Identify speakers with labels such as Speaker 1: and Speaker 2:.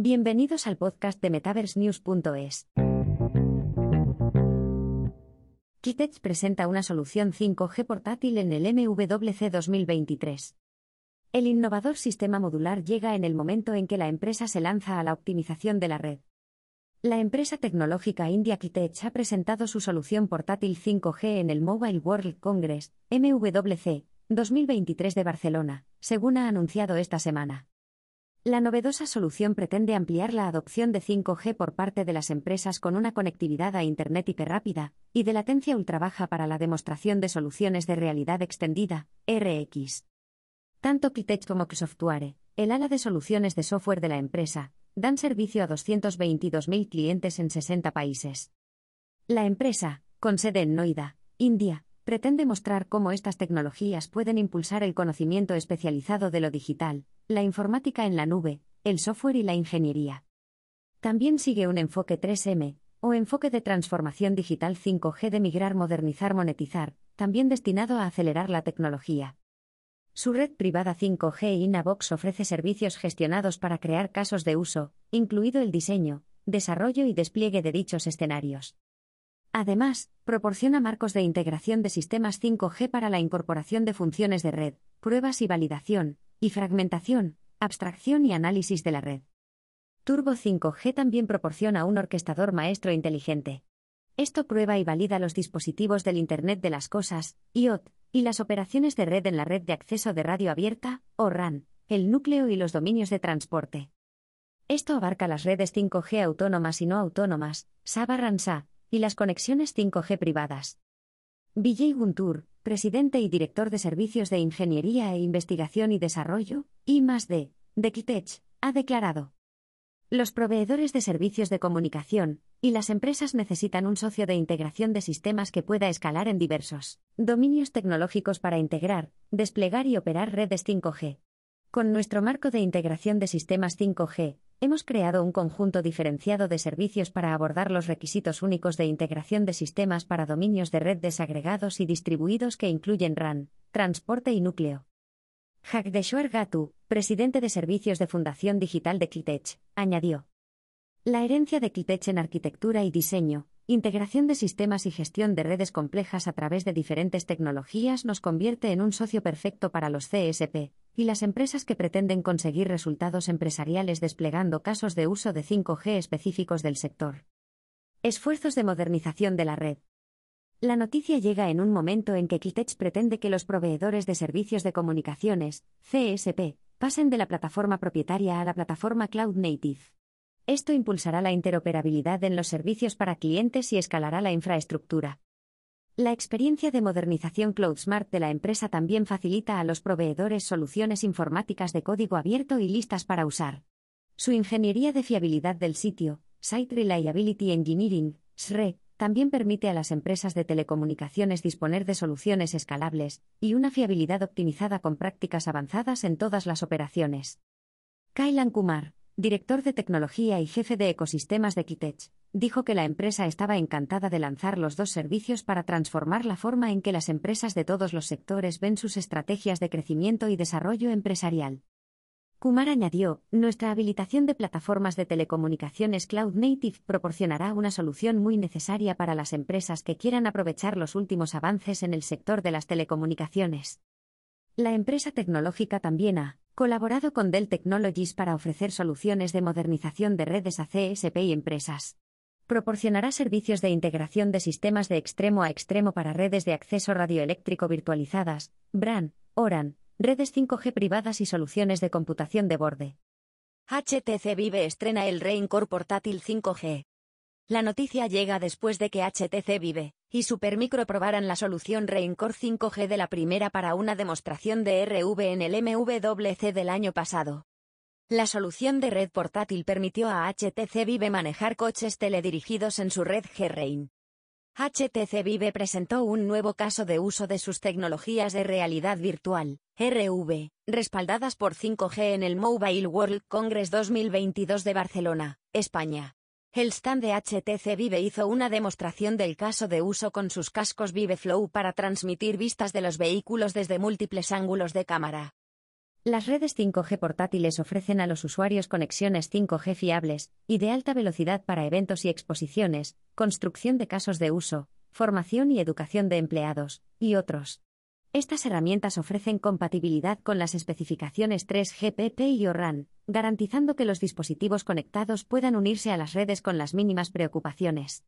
Speaker 1: Bienvenidos al podcast de MetaverseNews.es. Kitech presenta una solución 5G portátil en el MWC 2023. El innovador sistema modular llega en el momento en que la empresa se lanza a la optimización de la red. La empresa tecnológica india Kitech ha presentado su solución portátil 5G en el Mobile World Congress, MWC, 2023 de Barcelona, según ha anunciado esta semana. La novedosa solución pretende ampliar la adopción de 5G por parte de las empresas con una conectividad a Internet hiperrápida y de latencia ultrabaja para la demostración de soluciones de realidad extendida, RX. Tanto Kitech como Software, el ala de soluciones de software de la empresa, dan servicio a 222.000 clientes en 60 países. La empresa, con sede en Noida, India, pretende mostrar cómo estas tecnologías pueden impulsar el conocimiento especializado de lo digital, la informática en la nube, el software y la ingeniería. También sigue un enfoque 3M, o enfoque de transformación digital 5G de migrar, modernizar, monetizar, también destinado a acelerar la tecnología. Su red privada 5G Inavox ofrece servicios gestionados para crear casos de uso, incluido el diseño, desarrollo y despliegue de dichos escenarios. Además, proporciona marcos de integración de sistemas 5G para la incorporación de funciones de red, pruebas y validación, y fragmentación, abstracción y análisis de la red. Turbo 5G también proporciona un orquestador maestro inteligente. Esto prueba y valida los dispositivos del Internet de las Cosas, IoT, y las operaciones de red en la red de acceso de radio abierta, o RAN, el núcleo y los dominios de transporte. Esto abarca las redes 5G autónomas y no autónomas, SABA-RANSA, y las conexiones 5G privadas. Vijay Guntur, presidente y director de Servicios de Ingeniería e Investigación y Desarrollo, I+D, de Kitech, ha declarado. Los proveedores de servicios de comunicación y las empresas necesitan un socio de integración de sistemas que pueda escalar en diversos dominios tecnológicos para integrar, desplegar y operar redes 5G. Con nuestro marco de integración de sistemas 5G, Hemos creado un conjunto diferenciado de servicios para abordar los requisitos únicos de integración de sistemas para dominios de red desagregados y distribuidos que incluyen RAN, transporte y núcleo. Jagdeshwar Gatu, presidente de servicios de Fundación Digital de Kitech, añadió. La herencia de Kitech en arquitectura y diseño, integración de sistemas y gestión de redes complejas a través de diferentes tecnologías nos convierte en un socio perfecto para los CSP, y las empresas que pretenden conseguir resultados empresariales desplegando casos de uso de 5G específicos del sector. Esfuerzos de modernización de la red. La noticia llega en un momento en que Kitech pretende que los proveedores de servicios de comunicaciones, CSP, pasen de la plataforma propietaria a la plataforma Cloud Native. Esto impulsará la interoperabilidad en los servicios para clientes y escalará la infraestructura. La experiencia de modernización CloudSmart de la empresa también facilita a los proveedores soluciones informáticas de código abierto y listas para usar. Su ingeniería de fiabilidad del sitio, Site Reliability Engineering, SRE, también permite a las empresas de telecomunicaciones disponer de soluciones escalables y una fiabilidad optimizada con prácticas avanzadas en todas las operaciones. Kailan Kumar, director de tecnología y jefe de ecosistemas de Kitech, dijo que la empresa estaba encantada de lanzar los dos servicios para transformar la forma en que las empresas de todos los sectores ven sus estrategias de crecimiento y desarrollo empresarial. Kumar añadió, nuestra habilitación de plataformas de telecomunicaciones Cloud Native proporcionará una solución muy necesaria para las empresas que quieran aprovechar los últimos avances en el sector de las telecomunicaciones. La empresa tecnológica también ha colaborado con Dell Technologies para ofrecer soluciones de modernización de redes a CSP y empresas proporcionará servicios de integración de sistemas de extremo a extremo para redes de acceso radioeléctrico virtualizadas, BRAN, ORAN, redes 5G privadas y soluciones de computación de borde.
Speaker 2: HTC Vive estrena el Raincore portátil 5G. La noticia llega después de que HTC Vive y Supermicro probaran la solución Raincore 5G de la primera para una demostración de RV en el MWC del año pasado. La solución de red portátil permitió a HTC Vive manejar coches teledirigidos en su red G-Rain. HTC Vive presentó un nuevo caso de uso de sus tecnologías de realidad virtual, RV, respaldadas por 5G en el Mobile World Congress 2022 de Barcelona, España. El stand de HTC Vive hizo una demostración del caso de uso con sus cascos Vive Flow para transmitir vistas de los vehículos desde múltiples ángulos de cámara.
Speaker 1: Las redes 5G portátiles ofrecen a los usuarios conexiones 5G fiables y de alta velocidad para eventos y exposiciones, construcción de casos de uso, formación y educación de empleados, y otros. Estas herramientas ofrecen compatibilidad con las especificaciones 3GPP y ORAN, garantizando que los dispositivos conectados puedan unirse a las redes con las mínimas preocupaciones.